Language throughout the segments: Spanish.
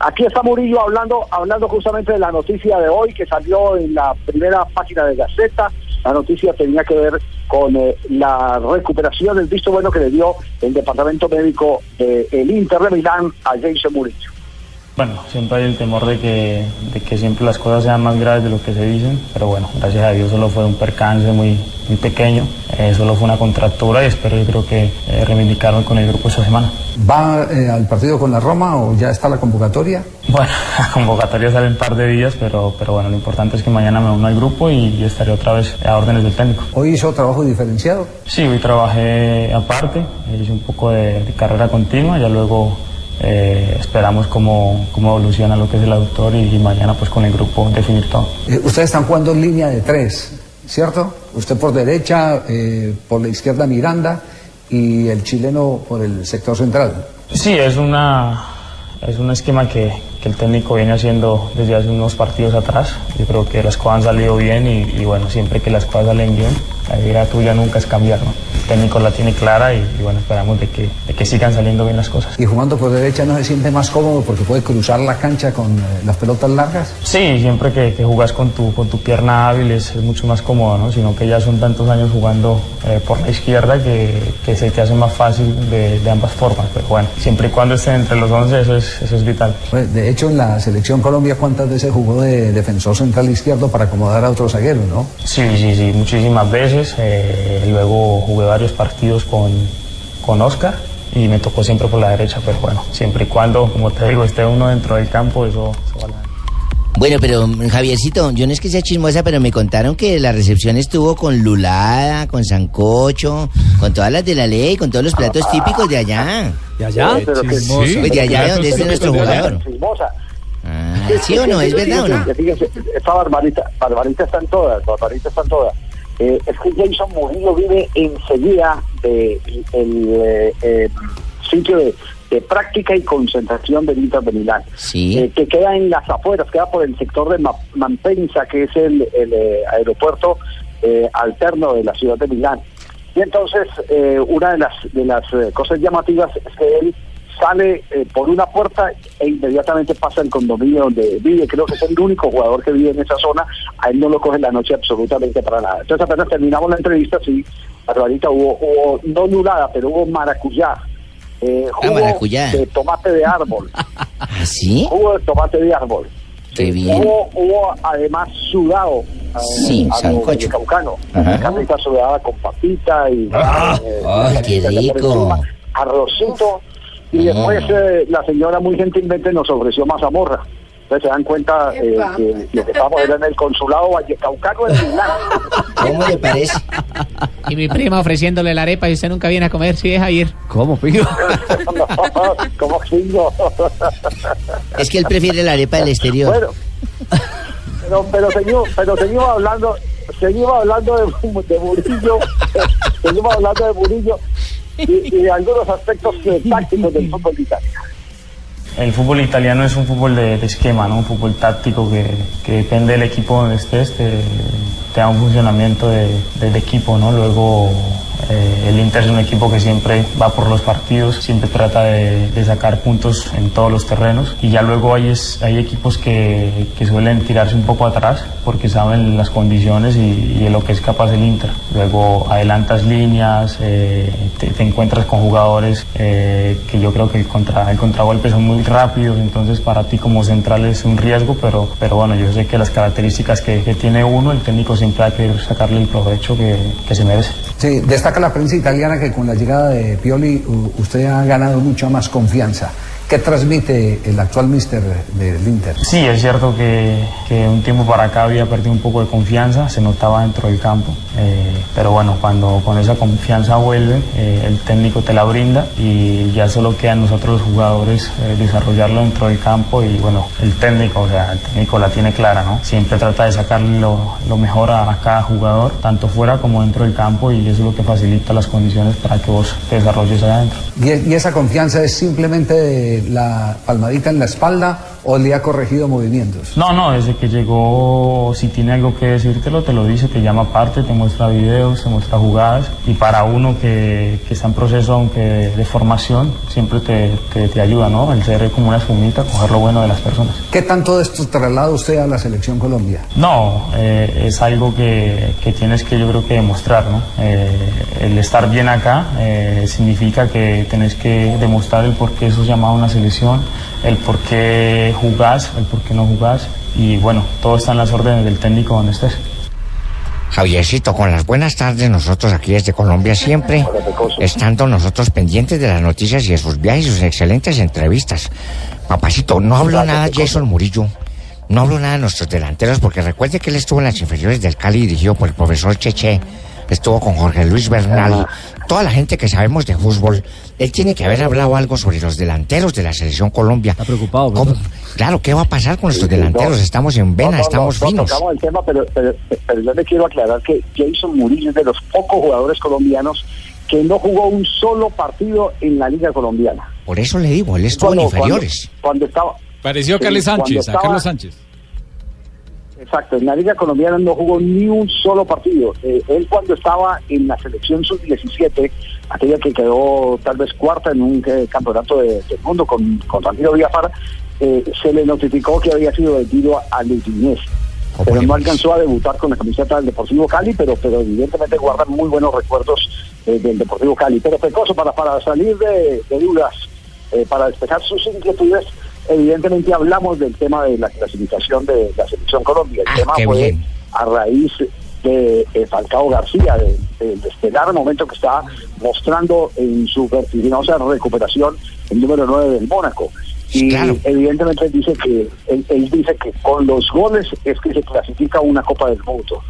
Aquí está Murillo hablando, hablando justamente de la noticia de hoy que salió en la primera página de Gaceta. La noticia tenía que ver con eh, la recuperación, el visto bueno que le dio el departamento médico del Inter de Milán a Jason Murillo. Bueno, siempre hay el temor de que, de que siempre las cosas sean más graves de lo que se dicen, pero bueno, gracias a Dios solo fue un percance muy, muy pequeño, eh, solo fue una contractura y espero yo creo que eh, reivindicarme con el grupo esta semana. ¿Va eh, al partido con la Roma o ya está la convocatoria? Bueno, la convocatoria sale en un par de días, pero, pero bueno, lo importante es que mañana me uno al grupo y, y estaré otra vez a órdenes del técnico. ¿Hoy hizo trabajo diferenciado? Sí, hoy trabajé aparte, hice un poco de, de carrera continua, ya luego eh, esperamos cómo, cómo evoluciona lo que es el autor y, y mañana pues con el grupo definir todo. Eh, ustedes están jugando en línea de tres, ¿cierto? Usted por derecha, eh, por la izquierda Miranda y el chileno por el sector central. Sí, es una es un esquema que, que el técnico viene haciendo desde hace unos partidos atrás. Yo creo que las cosas han salido bien y, y bueno, siempre que las cosas salen bien, la idea tuya nunca es cambiar, ¿no? El técnico la tiene clara y, y bueno, esperamos de que, de que sigan saliendo bien las cosas. Y jugando por derecha no se siente más cómodo porque puede cruzar la cancha con eh, las pelotas largas. Sí, siempre que, que jugas con tu, con tu pierna hábil es, es mucho más cómodo, ¿no? Sino que ya son tantos años jugando eh, por la izquierda que, que se te hace más fácil de, de ambas formas. Pero bueno, siempre y cuando estén entre los 11 eso es, eso es vital. Pues, de hecho, en la selección Colombia, ¿cuántas veces jugó de defensor central izquierdo para acomodar a otro zaguero, no? Sí, sí, sí, muchísimas veces. Eh, luego jugué varios partidos con, con Oscar y me tocó siempre por la derecha, pero bueno, siempre y cuando, como te digo, esté uno dentro del campo, eso, eso vale. Bueno, pero Javiercito, yo no es que sea chismosa, pero me contaron que la recepción estuvo con lulada, con sancocho, con todas las de la ley, con todos los platos típicos de allá. ¿De allá? Pero que- Chismosa. Pues de allá de donde es nuestro jugador. Chismosa. Ah, ¿Sí o no? ¿Es verdad o no? Fíjese, esta barbarita, barbarita están todas, barbarita están todas. Eh, es que Jason Murillo vive enseguida del eh, eh, sitio de, de práctica y concentración del Inter de Milán, Sí. eh, que queda en las afueras, queda por el sector de Ma- Malpensa, que es el, el, aeropuerto alterno de la ciudad de Milán. Y entonces, eh, una de las, de las cosas llamativas es que él sale eh, por una puerta e inmediatamente pasa al condominio donde vive. Creo que es el único jugador que vive en esa zona. A él no lo coge la noche absolutamente para nada. Entonces, apenas terminamos la entrevista, sí, Barbarita, hubo, hubo no nulada, pero hubo maracuyá. Eh, jugo maracuyá. de tomate de árbol. ¿Ah, sí? jugo de tomate de árbol. Qué bien. Hubo, hubo además sudado. eh, Sí, a lo caucano. Carnita sudada con papita y. Ah, eh, ay, qué rico. Arrocito. Y después eh, la señora muy gentilmente nos ofreció mazamorra. Entonces se dan cuenta eh, que lo que estamos era en el consulado Vallecaucano en Milán. ¿Cómo le parece? Y mi prima ofreciéndole la arepa y usted nunca viene a comer, sí, Javier. ¿Cómo, pido? No, ¿Cómo chingo? Es que él prefiere la arepa del exterior. Bueno, pero, pero, seguimos, pero seguimos hablando, seguimos hablando de, de Murillo, seguimos hablando de Murillo y, y algunos aspectos tácticos del fútbol italiano. El fútbol italiano es un fútbol de, esquema, ¿no? un fútbol táctico que, que depende del equipo donde estés, te, da un funcionamiento de- de equipo. ¿no? Luego eh, el Inter es un equipo que siempre va por los partidos, siempre trata de, de sacar puntos en todos los terrenos y ya luego hay, es- hay equipos que, que suelen tirarse un poco atrás porque saben las condiciones y, y de lo que es capaz el Inter. Luego adelantas líneas, eh, te, te encuentras con jugadores eh, que yo creo que el, contra, el contragolpe son muy rápidos, entonces para ti como central es un riesgo, pero, pero bueno, yo sé que las características que, que tiene uno, el técnico siempre va a querer sacarle el provecho que, que se merece. Sí, destaca la prensa italiana que con la llegada de Pioli usted ha ganado mucha más confianza. ¿Qué transmite el actual mister del Inter? Sí, es cierto que, que un tiempo para acá había perdido un poco de confianza, se notaba dentro del campo. Eh, pero bueno, cuando con esa confianza vuelve, eh, el técnico te la brinda y ya solo queda a nosotros los jugadores eh, desarrollarlo dentro del campo y bueno, el técnico, o sea, el técnico la tiene clara, ¿no? Siempre trata de sacarle lo, lo mejor a, a cada jugador, tanto fuera como dentro del campo y eso es lo que facilita las condiciones para que vos te desarrolles allá adentro. ¿Y, y esa confianza es simplemente de la palmadita en la espalda o le ha corregido movimientos? No, no, desde que llegó, si tiene algo que decírtelo, te lo dice, te llama aparte, te muestra videos, te muestra jugadas. Y para uno que, que está en proceso, aunque de, formación, siempre te, te, te ayuda, ¿no? El ser como una espumita, coger lo bueno de las personas. ¿Qué tanto de esto traslada usted a la selección Colombia? No, eh, es algo que, que, tienes que yo creo que demostrar, ¿no? Eh, el estar bien acá eh, significa que tenés que demostrar el por qué sos llamado a una selección, el por qué jugás, el por qué no jugás y bueno, todo está en las órdenes del técnico donde estés. Javiercito, con las buenas tardes, nosotros aquí desde Colombia siempre, estando nosotros pendientes de las noticias y de sus viajes y sus excelentes entrevistas. Papacito, no hablo nada de Jason Murillo, no hablo nada de nuestros delanteros, porque recuerde que él estuvo en las inferiores del Cali dirigido por el profesor Cheche, estuvo con Jorge Luis Bernal, toda la gente que sabemos de fútbol. Él tiene que haber hablado algo sobre los delanteros de la selección Colombia. Está preocupado. Claro, ¿qué va a pasar con nuestros delanteros? Estamos en vena, no, estamos no, no finos. el tema, pero, pero, pero yo le quiero aclarar que Jason Murillo es de los pocos jugadores colombianos que no jugó un solo partido en la Liga Colombiana. Por eso le digo, él estuvo en inferiores. Cuando, cuando estaba. Pareció a Carlos Sánchez, a Carlos Sánchez. Exacto, en la Liga Colombiana no jugó ni un solo partido. Eh, él cuando estaba en la selección sub-17, aquella que quedó tal vez cuarta en un eh, campeonato de- del mundo con, con Ramiro Villafara, eh, se le notificó que había sido vendido a- al Udinese. Pero no alcanzó a debutar con la camiseta del Deportivo Cali, pero, pero evidentemente guarda muy buenos recuerdos del Deportivo Cali. Pero Pecoso, para, para salir de, de dudas, para despejar sus inquietudes, evidentemente hablamos del tema de la clasificación de la selección Colombia. El Ah, tema fue bien. a raíz de eh, Falcao García, de- del estelar momento que está mostrando en su vertiginosa recuperación el número 9 del Mónaco. Y Claro. evidentemente él dice que él, él dice que con los goles es que se clasifica una Copa del Mundo.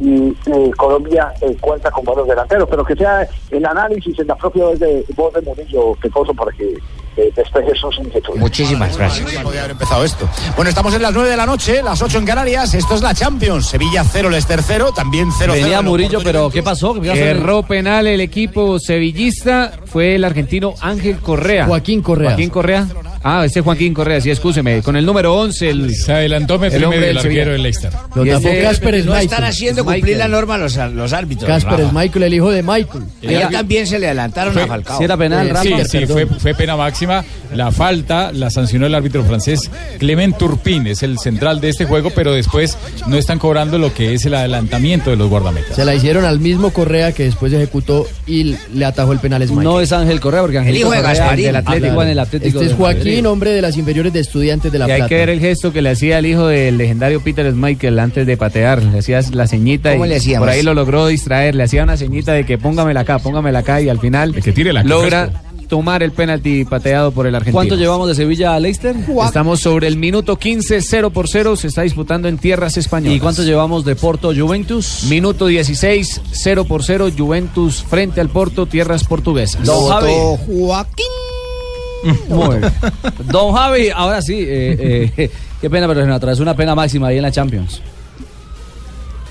Y eh, Colombia eh, cuenta con buenos delanteros, pero que sea el análisis en la propia voz de, voz de Murillo, Pecoso, para que eh, despeje sus inquietudes. Muchísimas gracias. Podría haber empezado esto. Bueno, estamos en las 9 de la noche, las 8 en Canarias. Esto es la Champions. Sevilla 0, Leicester 0, también 0 Venía Murillo, pero ¿qué pasó? ¿Qué pasó? Erró penal el equipo sevillista, fue el argentino Ángel Correa. Joaquín Correa. Joaquín Correa. Ah, ese es Joaquín Correa, sí, escúcheme. Con el número 11, el, Se adelantó el hombre del Sevilla. del Leicester. Lo Y tapó Casper No están haciendo cumplir la norma los, los árbitros. Casper Rafa. Schmeichel, el hijo de Michael. Allá también se le adelantaron a Falcao. Si era penal, Sí, Rafa. sí, fue, fue pena máxima. La falta la sancionó el árbitro francés Clement Turpin, es el central de este juego, pero después no están cobrando lo que es el adelantamiento de los guardametas. Se la hicieron al mismo Correa que después ejecutó y le atajó el penal Schmeichel. No es Ángel Correa, porque Ángel hijo de Correa Gasparín. del Atlético Claro. en el Atlético. Este es de Joaquín, hombre de las inferiores de estudiantes de La Y hay que ver el gesto que le hacía al hijo del legendario Peter Schmeichel antes de patear. Le hacía la ceñita ¿Cómo y le hacíamos? por ahí lo logró distraer. Le hacía una ceñita de que póngamela acá, póngamela acá y al final De que tire la logra tomar el penalti pateado por el argentino. ¿Cuánto llevamos de Sevilla a Leicester? Estamos sobre el minuto 15, 0 por 0. Se está disputando en tierras españolas. ¿Y cuánto llevamos de Porto Juventus? Minuto 16, 0 por 0. Juventus frente al Porto, tierras portuguesas. Don Javi. Joaquín. Muy bien. Don Javi, ahora sí, eh, eh, qué pena, pero se nos atravesó una pena máxima ahí en la Champions.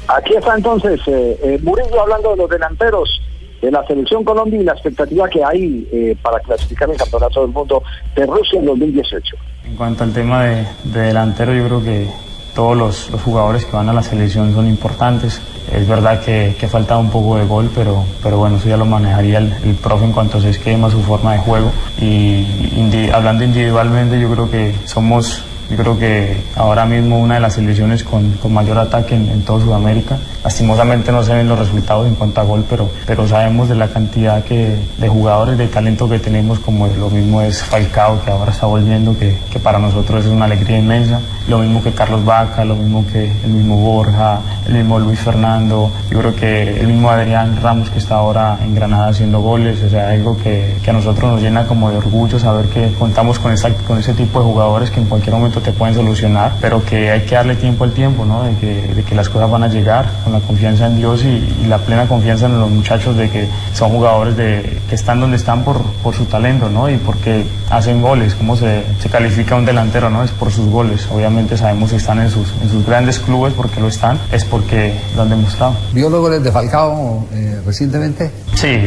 Aquí está entonces eh, eh, Murillo hablando de los delanteros de la selección Colombia y la expectativa que hay eh, para clasificar el campeonato del mundo de Rusia en 2018. En cuanto al tema de, de delantero, yo creo que todos los, los jugadores que van a la selección son importantes. Es verdad que, que falta un poco de gol, pero, pero bueno, eso ya lo manejaría el, el profe en cuanto a su esquema, su forma de juego. Y hablando individualmente, yo creo que somos, yo creo que ahora mismo una de las selecciones con, mayor ataque en, en toda Sudamérica. Lastimosamente no se ven los resultados en cuanto a gol, pero, pero sabemos de la cantidad que, de jugadores, de talento que tenemos, como lo mismo es Falcao, que ahora está volviendo, que, que para nosotros es una alegría inmensa. Lo mismo que Carlos Vaca, lo mismo que el mismo Borja, el mismo Luis Fernando. Yo creo que el mismo Adrián Ramos, que está ahora en Granada haciendo goles. O sea, algo que, que a nosotros nos llena como de orgullo saber que contamos con, esa, con ese tipo de jugadores que en cualquier momento te pueden solucionar, pero que hay que darle tiempo al tiempo, ¿no? De que, de que las cosas van a llegar con la confianza en Dios y, y la plena confianza en los muchachos de que son jugadores de, que están donde están por, por su talento, ¿no? Y porque hacen goles, cómo se, se califica un delantero, ¿no? Es por sus goles. Obviamente sabemos que están en sus, en sus grandes clubes porque lo están, es porque lo han demostrado. ¿Vio los goles de Falcao eh, recientemente? Sí,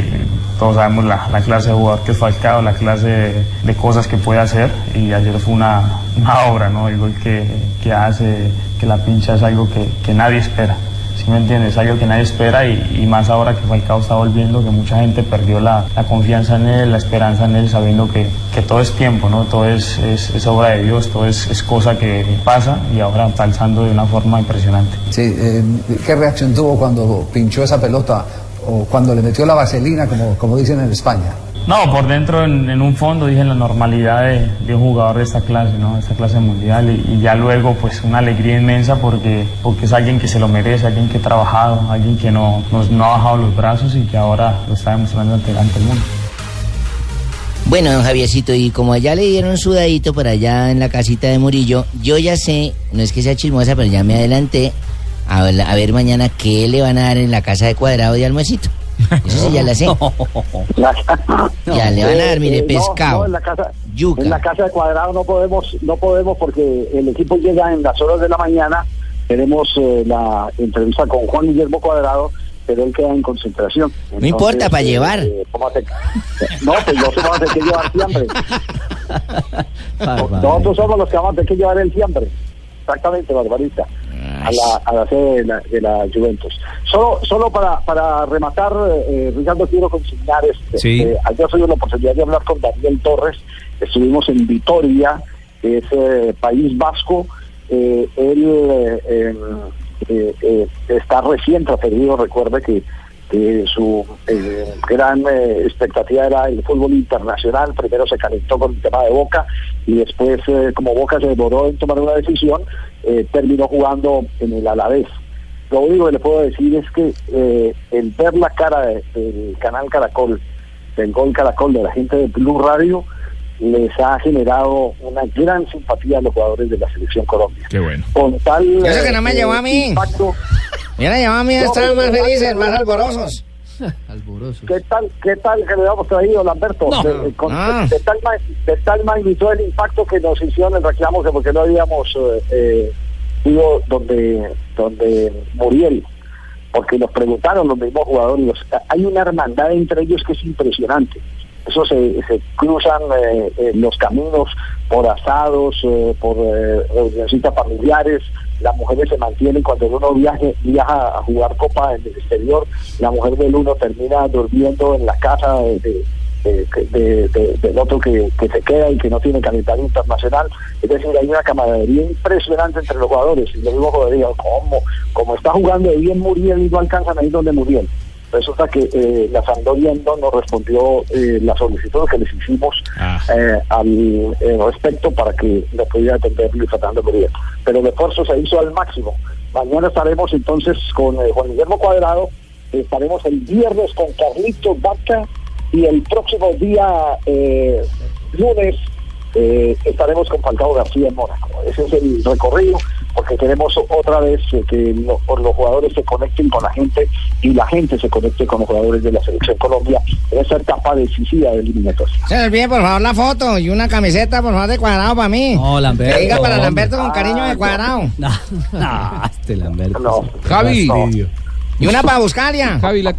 todos sabemos la, la clase de jugador que es Falcao, la clase de, de cosas que puede hacer y ayer fue una, una obra, ¿no? El gol que, que hace, que la pincha es algo que, que nadie espera. ¿Sí me entiendes? Es algo que nadie espera y, y más ahora que Falcao está volviendo, que mucha gente perdió la, la confianza en él, la esperanza en él, sabiendo que, que todo es tiempo, ¿no? Todo es, es, es obra de Dios, todo es, es cosa que pasa y ahora está alzando de una forma impresionante. Sí, eh, ¿qué reacción tuvo cuando pinchó esa pelota o cuando le metió la vaselina, como, como dicen en España? No, por dentro, en, en un fondo, dije la normalidad de, de un jugador de esta clase, ¿no? De esta clase mundial. Y, y ya luego, pues, una alegría inmensa porque, porque es alguien que se lo merece, alguien que ha trabajado, alguien que no, nos- no ha bajado los brazos y que ahora lo está demostrando ante, ante el mundo. Bueno, don Javiercito, y como allá le dieron sudadito por allá en la casita de Murillo, yo ya sé, no es que sea chismosa, pero ya me adelanté a, ver- a ver mañana qué le van a dar en la casa de cuadrado de almuercito. Eso sí, ya la sé. Ya le van a dar, mire, Eh, no, pescado. no, en la casa, yuca. en la casa de cuadrado no podemos, no podemos porque el equipo llega en las horas de la mañana. Tenemos eh, la entrevista con Juan Guillermo Cuadrado, pero él queda en concentración. No importa, para llevar. ¿cómo hace- no, pues no se vamos a tener que llevar siempre. Nosotros somos los que vamos a tener que llevar el siempre. Exactamente, Barbarita. A la, a la sede de la, de la Juventus. Solo, solo para, para rematar, eh, Ricardo, quiero consignar este. Sí. eh, ayer tuve la oportunidad de hablar con Daniel Torres. Estuvimos en Vitoria, que es eh, País Vasco. Eh, él eh, está recién transferido. Recuerde que, que su eh, gran eh, expectativa era el fútbol internacional. Primero se calentó con el tema de Boca y después, eh, como Boca se demoró en tomar una decisión, eh, terminó jugando en el Alavés. Lo único que le puedo decir es que eh, el ver la cara de- del canal Caracol, del gol Caracol, de la gente de Blue Radio, les ha generado una gran simpatía a los jugadores de la selección Colombia. Qué bueno. Con tal Eso que no me eh, llevó a mí. impacto, Mira, llevó a mí a estar más felices, más alborosos. ¿Qué tal, qué tal que le habíamos traído, Lamberto? No. de, con- Ah. de tal, de tal magnitud el impacto que nos hicieron el reclamo que porque no habíamos eh, eh, ido donde, donde Muriel. Porque nos preguntaron los mismos jugadores. hay una hermandad entre ellos que es impresionante. Eso se, cruzan eh, eh, los caminos por asados, eh, por eh, reunioncitas familiares. Las mujeres se mantienen cuando uno viaje, viaja a jugar copa en el exterior. La mujer del uno termina durmiendo en la casa de, de- de- de- de- del otro que, que se queda y que no tiene calendario internacional. Es decir, hay una camaradería impresionante entre los jugadores. Y jugadores digan, ¿cómo? Como está jugando bien Muriel y no alcanzan a ir donde Muriel. Resulta que eh, la Sampdoria no nos respondió eh, la solicitud que les hicimos eh, al respecto para que nos pudiera atender Luis Fernando Muriel. Pero el esfuerzo se hizo al máximo. Mañana estaremos entonces con Juan Guillermo Cuadrado, estaremos el viernes con Carlitos Vaca y el próximo día eh, lunes eh, estaremos con Falcao García en Mónaco. Ese es el recorrido, porque queremos otra vez que lo- los jugadores se conecten con la gente y la gente se conecte con los jugadores de la Selección Colombia en esa etapa decisiva de eliminatoria. Se me olvide, por favor, la foto y una camiseta, por favor, de cuadrado para mí. No, Lamberto. Que diga para. Lamberto con cariño de cuadrado. No, este Lamberto. No. Javi. No. Y una para Buscalia. Javi, la,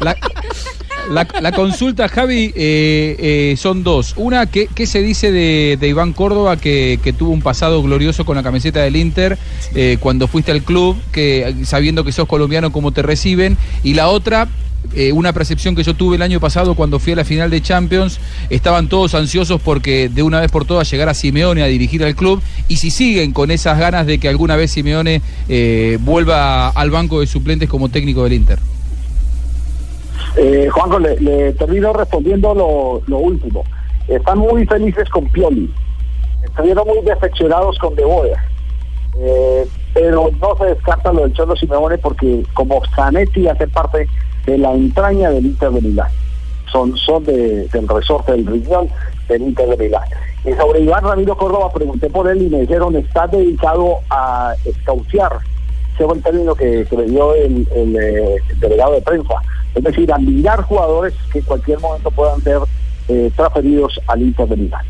la, la- consulta, Javi, eh, eh, son dos. Una, ¿qué, se dice de, Iván Córdoba, que, tuvo un pasado glorioso con la camiseta del Inter eh, cuando fuiste al club, que sabiendo que sos colombiano, cómo te reciben? Y la otra, eh, una percepción que yo tuve el año pasado cuando fui a la final de Champions, estaban todos ansiosos porque de una vez por todas llegara Simeone a dirigir al club y si siguen con esas ganas de que alguna vez Simeone vuelva al banco de suplentes como técnico del Inter. Eh, Juanjo, le, le termino respondiendo lo, último. Están muy felices con Pioli. Estuvieron muy decepcionados con De Boer. Eh, pero no se descarta lo del Cholo Simeone porque como Zanetti hace parte de la entraña del Inter de Milán. son, son de, del resorte del riñón del Inter de Milán. Y sobre Iván Ramiro Córdoba pregunté por él y me dijeron está dedicado a escauciar, ese fue el término que, que me dio eh, el delegado de prensa, es decir, a mirar jugadores que en cualquier momento puedan ser eh, transferidos al Inter de Milán.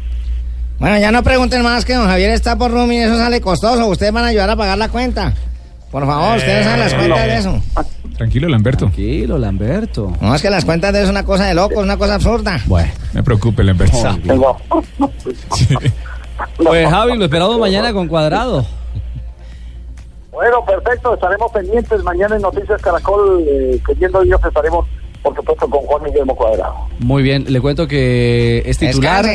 Bueno, ya no pregunten más que don Javier está por room y eso sale costoso. Ustedes van a ayudar a pagar la cuenta. Por favor, ustedes saben las cuentas de eso. Tranquilo, Lamberto. Tranquilo, Lamberto. No, es que las cuentas de eso es una cosa de loco, es una cosa absurda. Bueno, no me preocupe, Lamberto. Tengo- Pues Javi, lo esperamos mañana con cuadrado. Bueno, perfecto, estaremos pendientes mañana en Noticias Caracol, eh, queriendo Dios estaremos, por supuesto, con Juan Guillermo Cuadrado. Muy bien, le cuento que es titular.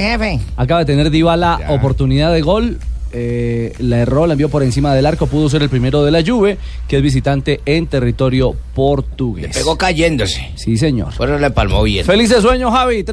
Acaba de tener Dybala oportunidad de gol. eh, la erró, la envió por encima del arco. Pudo ser el primero de la Juve, que es visitante en territorio portugués. Pegó cayéndose. Sí, señor. Pero le palmó bien. Felices sueños, Javi.